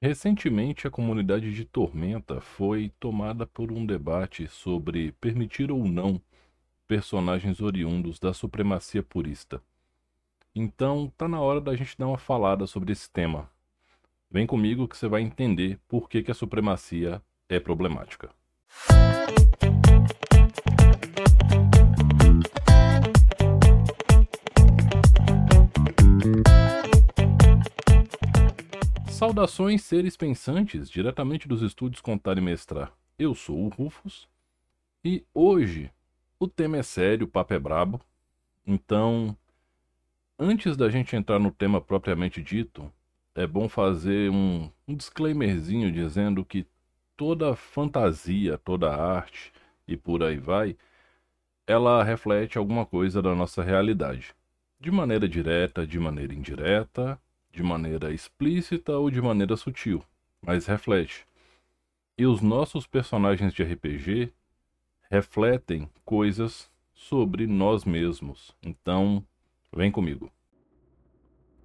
Recentemente, a comunidade de Tormenta foi tomada por um debate sobre permitir ou não personagens oriundos da supremacia purista. Então, tá na hora da gente dar uma falada sobre esse tema. Vem comigo que você vai entender por que, que a supremacia é problemática. Saudações, seres pensantes, diretamente dos estúdios Contar e Mestrar. Eu sou o Rufus e hoje o tema é sério, o papo é brabo. Então, antes da gente entrar no tema propriamente dito, é bom fazer um, um disclaimerzinho dizendo que toda fantasia, toda arte e por aí vai, ela reflete alguma coisa da nossa realidade. De maneira direta, de maneira indireta, de maneira explícita ou de maneira sutil, mas reflete. E os nossos personagens de RPG refletem coisas sobre nós mesmos. Então, vem comigo.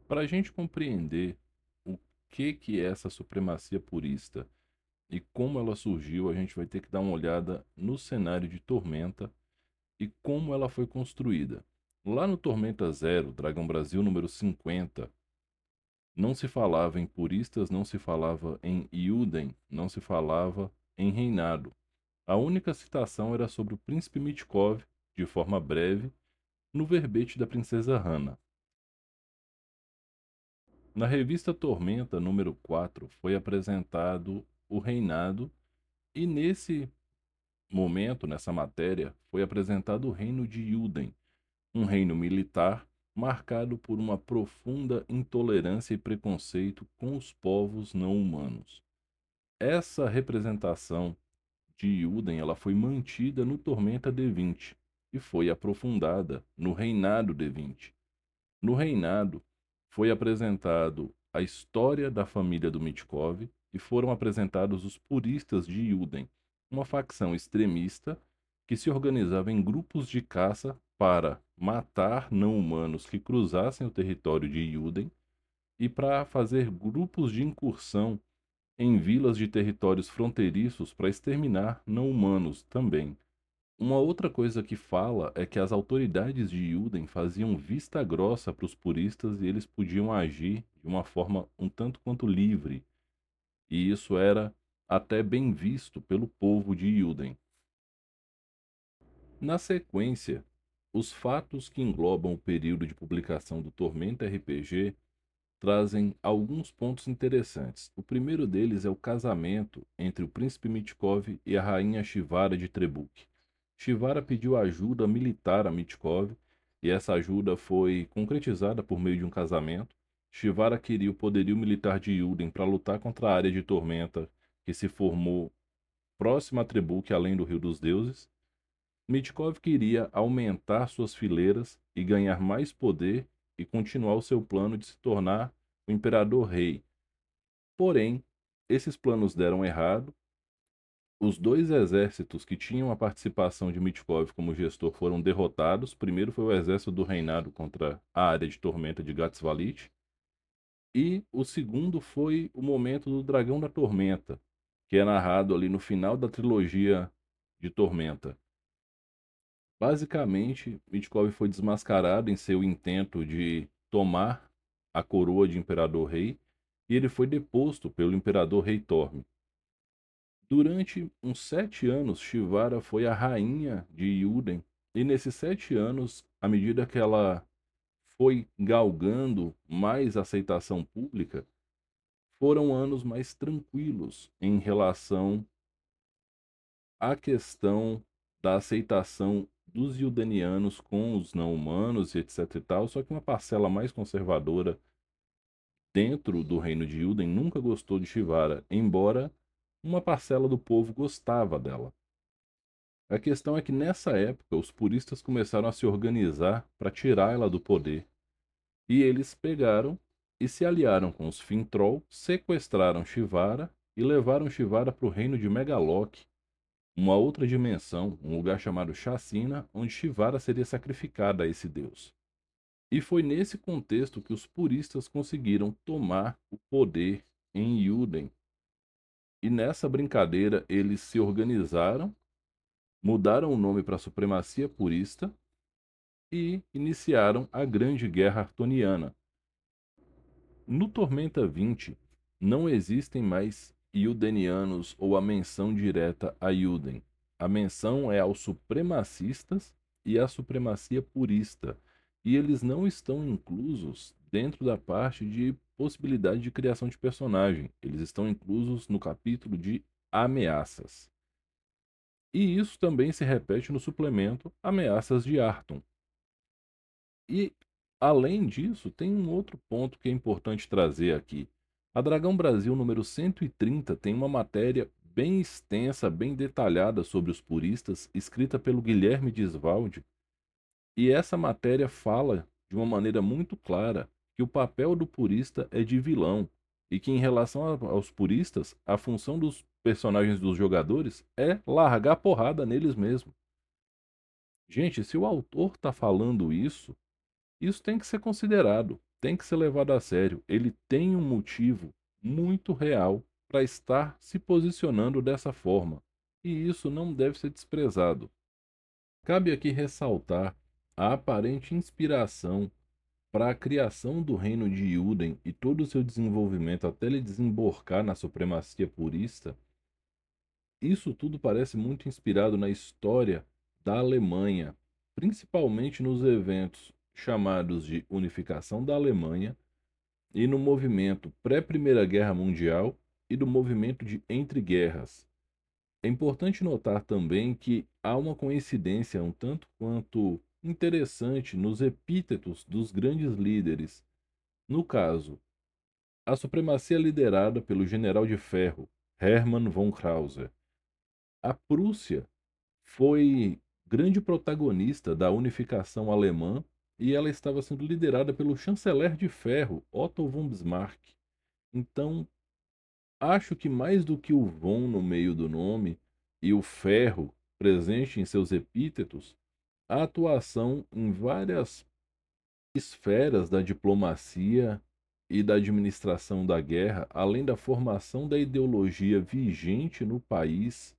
Para a gente compreender o que, que é essa supremacia purista e como ela surgiu, a gente vai ter que dar uma olhada no cenário de Tormenta e como ela foi construída. Lá no Tormenta Zero, Dragão Brasil número 50, não se falava em puristas, não se falava em Iuden, não se falava em reinado. A única citação era sobre o príncipe Mitkov, de forma breve, no verbete da princesa Hanna. Na revista Tormenta, número 4, foi apresentado o reinado e nesse momento, nessa matéria, foi apresentado o reino de Yuden, um reino militar marcado por uma profunda intolerância e preconceito com os povos não humanos. Essa representação de Yuden ela foi mantida no Tormenta D20 e foi aprofundada no Reinado D20. No Reinado foi apresentado a história da família do Mitkov e foram apresentados os puristas de Yuden, uma facção extremista que se organizava em grupos de caça para matar não-humanos que cruzassem o território de Yuden e para fazer grupos de incursão em vilas de territórios fronteiriços para exterminar não-humanos também. Uma outra coisa que fala é que as autoridades de Yuden faziam vista grossa para os puristas e eles podiam agir de uma forma um tanto quanto livre. E isso era até bem visto pelo povo de Yuden. Na sequência, os fatos que englobam o período de publicação do Tormenta RPG trazem alguns pontos interessantes. O primeiro deles é o casamento entre o príncipe Mitkov e a rainha Shivara de Trebuk. Shivara pediu ajuda militar a Mitkov e essa ajuda foi concretizada por meio de um casamento. Shivara queria o poderio militar de Yuden para lutar contra a área de tormenta que se formou próxima a Trebuk, além do Rio dos Deuses, Mitkov queria aumentar suas fileiras e ganhar mais poder e continuar o seu plano de se tornar o imperador rei. Porém, esses planos deram errado. Os dois exércitos que tinham a participação de Mitkov como gestor foram derrotados. Primeiro foi o exército do reinado contra a área de tormenta de Gatsvalit. E o segundo foi o momento do Dragão da Tormenta, que é narrado ali no final da trilogia de Tormenta. Basicamente, Mitkov foi desmascarado em seu intento de tomar a coroa de imperador rei e ele foi deposto pelo imperador rei Torme. Durante uns sete anos, Shivara foi a rainha de Yuden, e nesses sete anos, à medida que ela foi galgando mais aceitação pública, foram anos mais tranquilos em relação à questão da aceitação dos Yudenianos com os não-humanos e etc e tal, só que uma parcela mais conservadora dentro do reino de Yuden nunca gostou de Shivara, embora uma parcela do povo gostava dela. A questão é que nessa época os puristas começaram a se organizar para tirar ela do poder. E eles pegaram e se aliaram com os Fintroll, sequestraram Shivara e levaram Shivara para o reino de Megaloc, uma outra dimensão, um lugar chamado Chacina, onde Shivara seria sacrificada a esse deus. E foi nesse contexto que os puristas conseguiram tomar o poder em Yuden. E nessa brincadeira eles se organizaram, mudaram o nome para Supremacia Purista e iniciaram a Grande Guerra Artoniana. No Tormenta 20 não existem mais Yudenianos ou a menção direta a Yuden. A menção é aos supremacistas e à supremacia purista, e eles não estão inclusos dentro da parte de possibilidade de criação de personagem. Eles estão inclusos no capítulo de ameaças. E isso também se repete no suplemento Ameaças de Arton. E, além disso, tem um outro ponto que é importante trazer aqui. A Dragão Brasil número 130 tem uma matéria bem extensa, bem detalhada sobre os puristas, escrita pelo Guilherme Disvaldi, e essa matéria fala de uma maneira muito clara que o papel do purista é de vilão e que em relação aos puristas, a função dos personagens dos jogadores é largar porrada neles mesmos. Gente, se o autor está falando isso, isso tem que ser considerado tem que ser levado a sério. Ele tem um motivo muito real para estar se posicionando dessa forma, e isso não deve ser desprezado. Cabe aqui ressaltar a aparente inspiração para a criação do reino de Yuden e todo o seu desenvolvimento até ele desemborcar na supremacia purista. Isso tudo parece muito inspirado na história da Alemanha, principalmente nos eventos chamados de unificação da Alemanha e no movimento pré-Primeira Guerra Mundial e do movimento de entre guerras. É importante notar também que há uma coincidência um tanto quanto interessante nos epítetos dos grandes líderes. No caso, a supremacia liderada pelo general de ferro Hermann von Krause. A Prússia foi grande protagonista da unificação alemã e ela estava sendo liderada pelo chanceler de ferro, Otto von Bismarck. Então, acho que mais do que o von no meio do nome e o ferro presente em seus epítetos, a atuação em várias esferas da diplomacia e da administração da guerra, além da formação da ideologia vigente no país,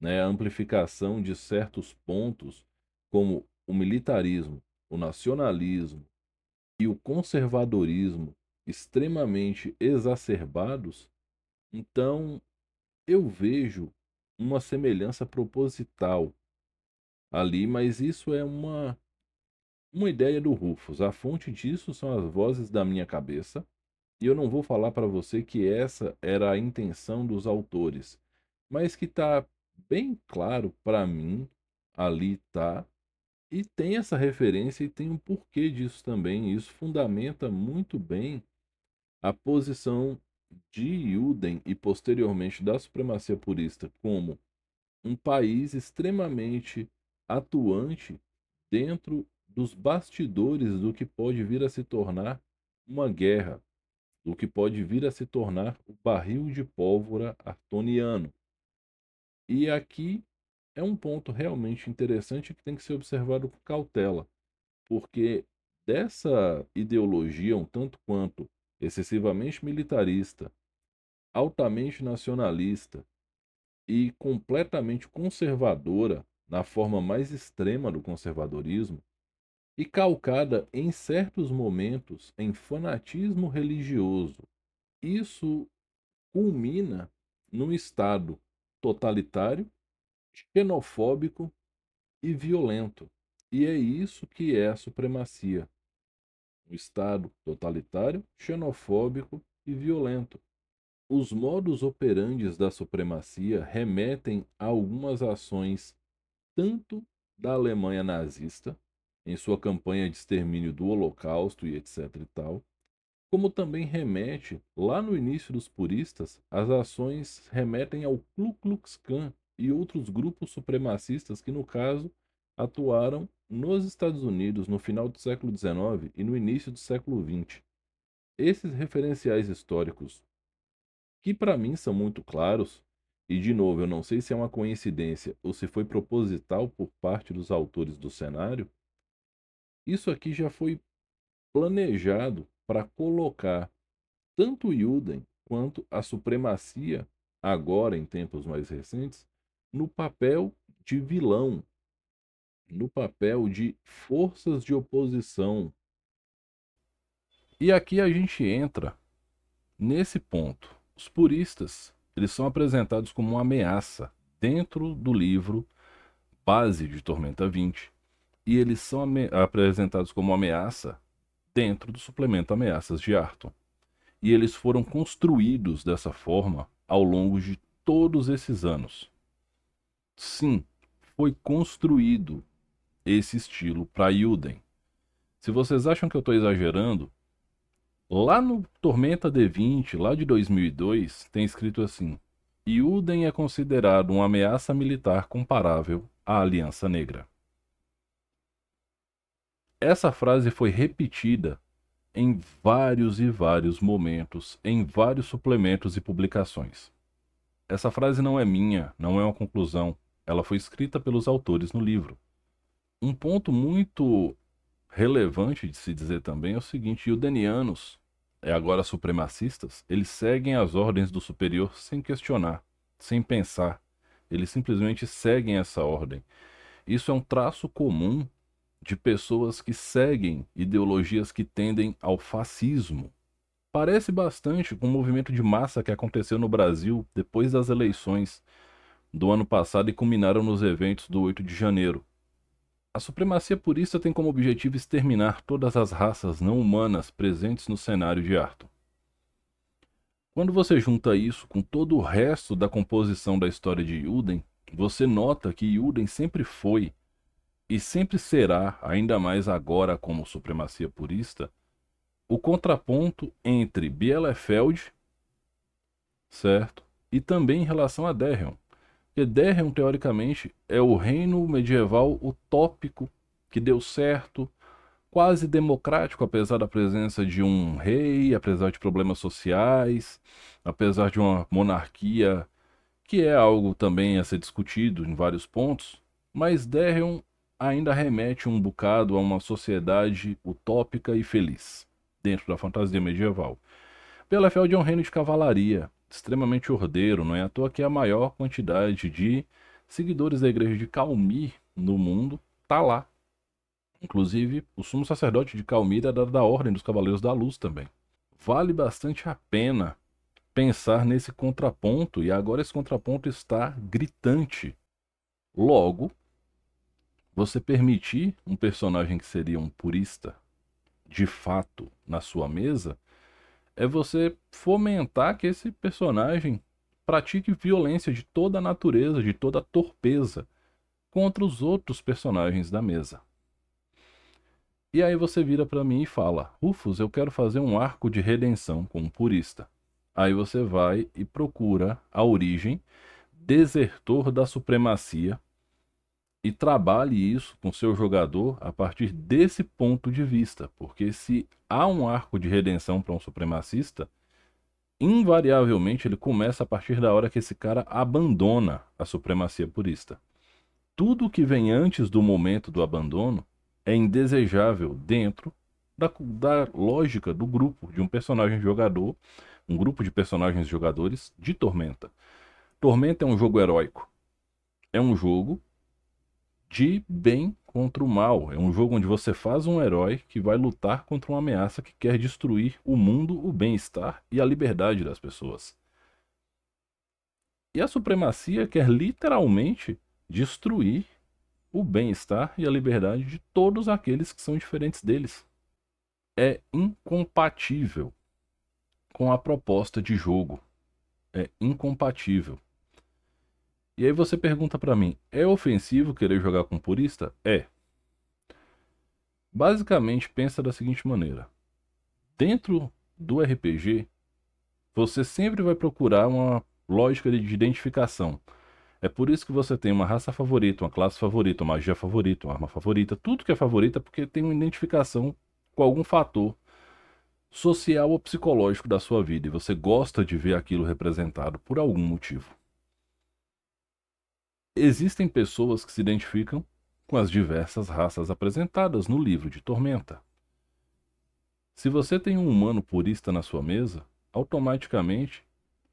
né, a amplificação de certos pontos, como o militarismo, o nacionalismo e o conservadorismo extremamente exacerbados, então eu vejo uma semelhança proposital ali, mas isso é uma uma ideia do Rufus. A fonte disso são as vozes da minha cabeça, e eu não vou falar para você que essa era a intenção dos autores, mas que está bem claro para mim, ali tá, e tem essa referência e tem um porquê disso também. Isso fundamenta muito bem a posição de Juden e posteriormente da supremacia purista como um país extremamente atuante dentro dos bastidores do que pode vir a se tornar uma guerra, do que pode vir a se tornar o barril de pólvora artoniano. E aqui é um ponto realmente interessante que tem que ser observado com cautela, porque dessa ideologia um tanto quanto excessivamente militarista, altamente nacionalista e completamente conservadora na forma mais extrema do conservadorismo, e calcada em certos momentos em fanatismo religioso. Isso culmina num Estado totalitário xenofóbico e violento. E é isso que é a supremacia. Um Estado totalitário, xenofóbico e violento. Os modos operandes da supremacia remetem a algumas ações tanto da Alemanha nazista, em sua campanha de extermínio do Holocausto e etc e tal, como também remete, lá no início dos puristas, as ações remetem ao Ku Klux Klan, e outros grupos supremacistas que, no caso, atuaram nos Estados Unidos no final do século XIX e no início do século XX. Esses referenciais históricos, que para mim são muito claros, e de novo eu não sei se é uma coincidência ou se foi proposital por parte dos autores do cenário, isso aqui já foi planejado para colocar tanto Yuden quanto à supremacia, agora em tempos mais recentes, no papel de vilão, no papel de forças de oposição. E aqui a gente entra nesse ponto. Os puristas, eles são apresentados como uma ameaça dentro do livro base de Tormenta 20, e eles são apresentados como ameaça dentro do suplemento Ameaças de Arton. E eles foram construídos dessa forma ao longo de todos esses anos. Sim, foi construído esse estilo para Yuden. Se vocês acham que eu estou exagerando, lá no Tormenta D20, lá de 2002, tem escrito assim: Yuden é considerado uma ameaça militar comparável à Aliança Negra. Essa frase foi repetida em vários e vários momentos, em vários suplementos e publicações. Essa frase não é minha, não é uma conclusão, ela foi escrita pelos autores no livro. Um ponto muito relevante de se dizer também é o seguinte: os denianos, é agora supremacistas, eles seguem as ordens do superior sem questionar, sem pensar. Eles simplesmente seguem essa ordem. Isso é um traço comum de pessoas que seguem ideologias que tendem ao fascismo. Parece bastante com o movimento de massa que aconteceu no Brasil depois das eleições do ano passado e culminaram nos eventos do 8 de janeiro. A supremacia purista tem como objetivo exterminar todas as raças não humanas presentes no cenário de Arthur. Quando você junta isso com todo o resto da composição da história de Yuden, você nota que Yuden sempre foi e sempre será, ainda mais agora como supremacia purista, o contraponto entre Bielefeld, certo? E também em relação a Derrion. Porque Derrion, teoricamente, é o reino medieval utópico que deu certo, quase democrático, apesar da presença de um rei, apesar de problemas sociais, apesar de uma monarquia, que é algo também a ser discutido em vários pontos. Mas Derrion ainda remete um bocado a uma sociedade utópica e feliz, dentro da fantasia medieval. Bielefeld é um reino de cavalaria, extremamente ordeiro, não é à toa que a maior quantidade de seguidores da igreja de Calmir no mundo está lá. Inclusive, o sumo sacerdote de Calmir era da Ordem dos Cavaleiros da Luz também. Vale bastante a pena pensar nesse contraponto, e agora esse contraponto está gritante. Logo, você permitir um personagem que seria um purista, de fato, na sua mesa, é você fomentar que esse personagem pratique violência de toda natureza, de toda torpeza contra os outros personagens da mesa. E aí você vira para mim e fala: Rufus, eu quero fazer um arco de redenção com um purista. Aí você vai e procura a origem, desertor da supremacia, e trabalhe isso com seu jogador a partir desse ponto de vista, porque se há um arco de redenção para um supremacista, invariavelmente ele começa a partir da hora que esse cara abandona a supremacia purista. Tudo que vem antes do momento do abandono é indesejável dentro da, da lógica do grupo, de um personagem jogador, um grupo de personagens jogadores de Tormenta. Tormenta é um jogo heróico. É um jogo de bem contra o mal. É um jogo onde você faz um herói que vai lutar contra uma ameaça que quer destruir o mundo, o bem-estar e a liberdade das pessoas. E a supremacia quer literalmente destruir o bem-estar e a liberdade de todos aqueles que são diferentes deles. É incompatível com a proposta de jogo. É incompatível. E aí você pergunta para mim, é ofensivo querer jogar com purista? É. Basicamente, pensa da seguinte maneira: dentro do RPG, você sempre vai procurar uma lógica de identificação. É por isso que você tem uma raça favorita, uma classe favorita, uma magia favorita, uma arma favorita. Tudo que é favorita porque tem uma identificação com algum fator social ou psicológico da sua vida e você gosta de ver aquilo representado por algum motivo existem pessoas que se identificam com as diversas raças apresentadas no livro de Tormenta. Se você tem um humano purista na sua mesa, automaticamente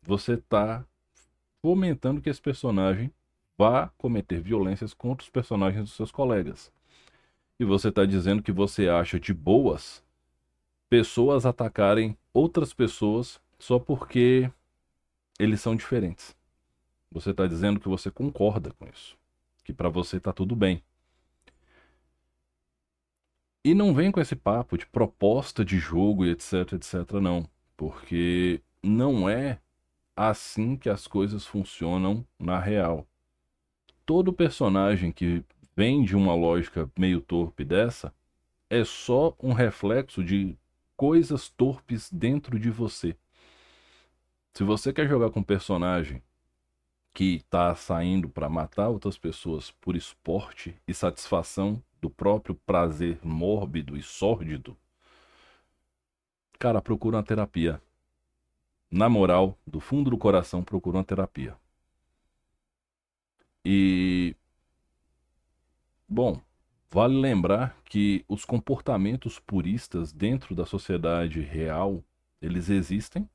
você está fomentando que esse personagem vá cometer violências contra os personagens dos seus colegas. E você está dizendo que você acha de boas pessoas atacarem outras pessoas só porque eles são diferentes. Você está dizendo que você concorda com isso, que para você está tudo bem. E não vem com esse papo de proposta de jogo e etc, etc, não. Porque não é assim que as coisas funcionam na real. Todo personagem que vem de uma lógica meio torpe dessa é só um reflexo de coisas torpes dentro de você. Se você quer jogar com um personagem que está saindo para matar outras pessoas por esporte e satisfação do próprio prazer mórbido e sórdido, cara, procura uma terapia. Na moral, do fundo do coração, procura uma terapia. E. Bom, vale lembrar que os comportamentos puristas dentro da sociedade real, eles existem.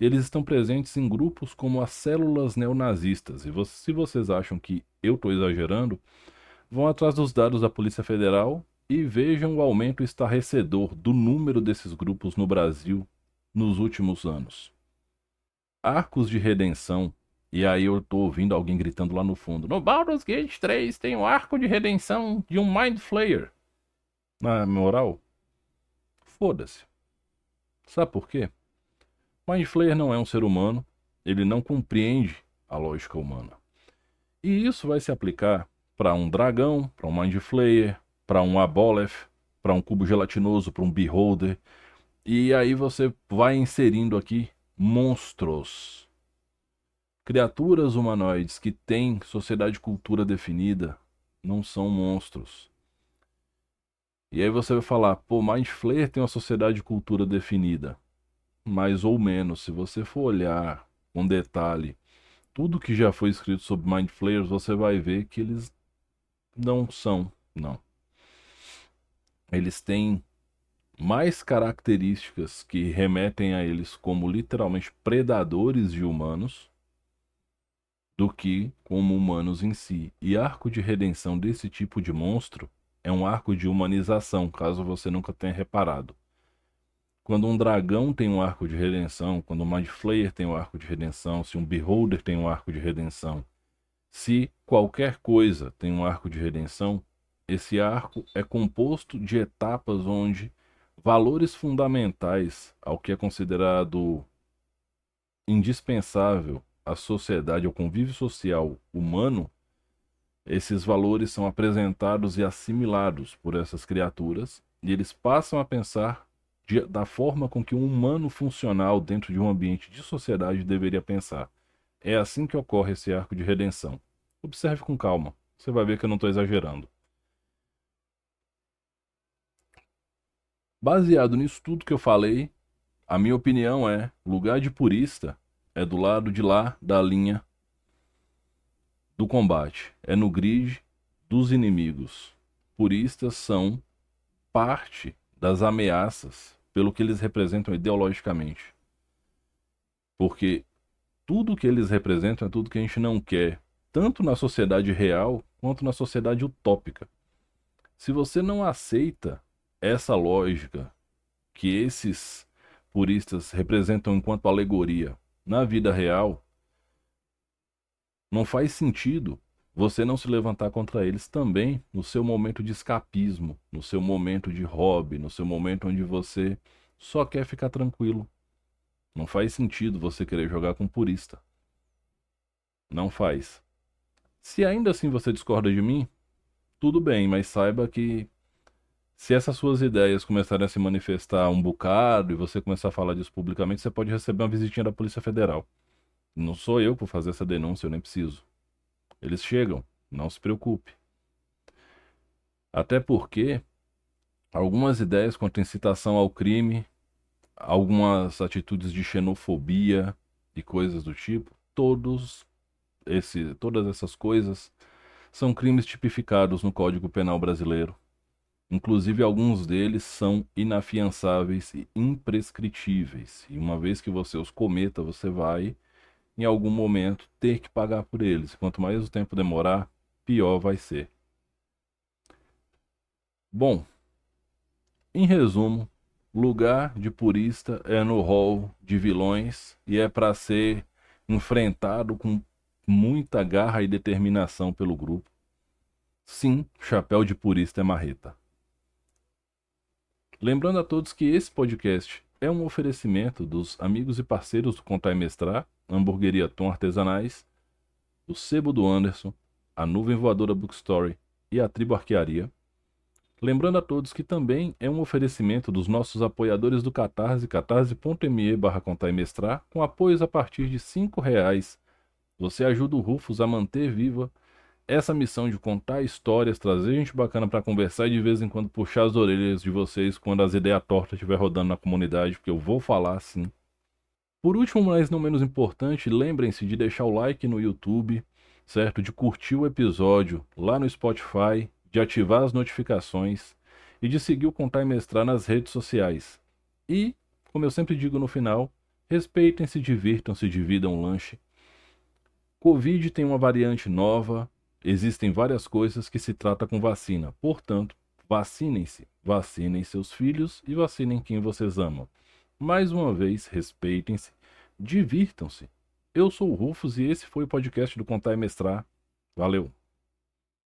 Eles estão presentes em grupos como as células neonazistas. E se vocês acham que eu estou exagerando, vão atrás dos dados da Polícia Federal e vejam o aumento estarrecedor do número desses grupos no Brasil nos últimos anos. Arcos de redenção, e aí eu tô ouvindo alguém gritando lá no fundo: No Baldur's Gate 3 tem o arco de redenção de um Mind Flayer. Na moral, foda-se. Sabe por quê? Mind Flayer não é um ser humano, ele não compreende a lógica humana. E isso vai se aplicar para um dragão, para um Mind Flayer, para um Aboleth, para um cubo gelatinoso, para um Beholder. E aí você vai inserindo aqui monstros. Criaturas humanoides que têm sociedade e cultura definida não são monstros. E aí você vai falar, pô, Mind Flayer tem uma sociedade e cultura definida. Mais ou menos, se você for olhar com detalhe tudo que já foi escrito sobre Mind Flayers, você vai ver que eles não são, não. Eles têm mais características que remetem a eles como literalmente predadores de humanos do que como humanos em si. E arco de redenção desse tipo de monstro é um arco de humanização, caso você nunca tenha reparado. Quando um dragão tem um arco de redenção, quando um Mind Flayer tem um arco de redenção, se um Beholder tem um arco de redenção, se qualquer coisa tem um arco de redenção, esse arco é composto de etapas onde valores fundamentais ao que é considerado indispensável à sociedade, ao convívio social humano, esses valores são apresentados e assimilados por essas criaturas e eles passam a pensar de, da forma com que um humano funcional dentro de um ambiente de sociedade deveria pensar. É assim que ocorre esse arco de redenção. Observe com calma, você vai ver que eu não estou exagerando. Baseado nisso tudo que eu falei, a minha opinião é: lugar de purista é do lado de lá da linha do combate, é no grid dos inimigos. Puristas são parte das ameaças pelo que eles representam ideologicamente. Porque tudo que eles representam é tudo que a gente não quer, tanto na sociedade real quanto na sociedade utópica. Se você não aceita essa lógica que esses puristas representam enquanto alegoria na vida real, não faz sentido você não se levantar contra eles também no seu momento de escapismo, no seu momento de hobby, no seu momento onde você só quer ficar tranquilo. Não faz sentido você querer jogar com purista. Não faz. Se ainda assim você discorda de mim, tudo bem, mas saiba que se essas suas ideias começarem a se manifestar um bocado e você começar a falar disso publicamente, você pode receber uma visitinha da Polícia Federal. Não sou eu por fazer essa denúncia, eu nem preciso. Eles chegam, não se preocupe. Até porque algumas ideias quanto incitação ao crime, algumas atitudes de xenofobia e coisas do tipo, todos esse, todas essas coisas são crimes tipificados no Código Penal brasileiro. Inclusive, alguns deles são inafiançáveis e imprescritíveis. E uma vez que você os cometa, você vai, em algum momento, ter que pagar por eles. Quanto mais o tempo demorar, pior vai ser. Bom, em resumo, lugar de purista é no hall de vilões e é para ser enfrentado com muita garra e determinação pelo grupo. Sim, chapéu de purista é marreta. Lembrando a todos que esse podcast é um oferecimento dos amigos e parceiros do Contar e Mestrar, Hamburgueria Tom Artesanais, o Sebo do Anderson, a Nuvem Voadora Bookstory e a Tribo Arquearia. Lembrando a todos que também é um oferecimento dos nossos apoiadores do Catarse, catarse.me barra com apoios a partir de R$ reais. Você ajuda o Rufus a manter viva essa missão de contar histórias, trazer gente bacana para conversar e de vez em quando puxar as orelhas de vocês quando as ideias tortas estiver rodando na comunidade, porque eu vou falar sim. Por último, mas não menos importante, lembrem-se de deixar o like no YouTube, certo? De curtir o episódio lá no Spotify, de ativar as notificações e de seguir o Contar e Mestrar nas redes sociais. E, como eu sempre digo no final, respeitem-se, divirtam-se, dividam o lanche. Covid tem uma variante nova, Existem várias coisas que se trata com vacina. Portanto, vacinem-se, vacinem seus filhos e vacinem quem vocês amam. Mais uma vez, respeitem-se, divirtam-se. Eu sou o Rufus e esse foi o podcast do Contar e Mestrar. Valeu!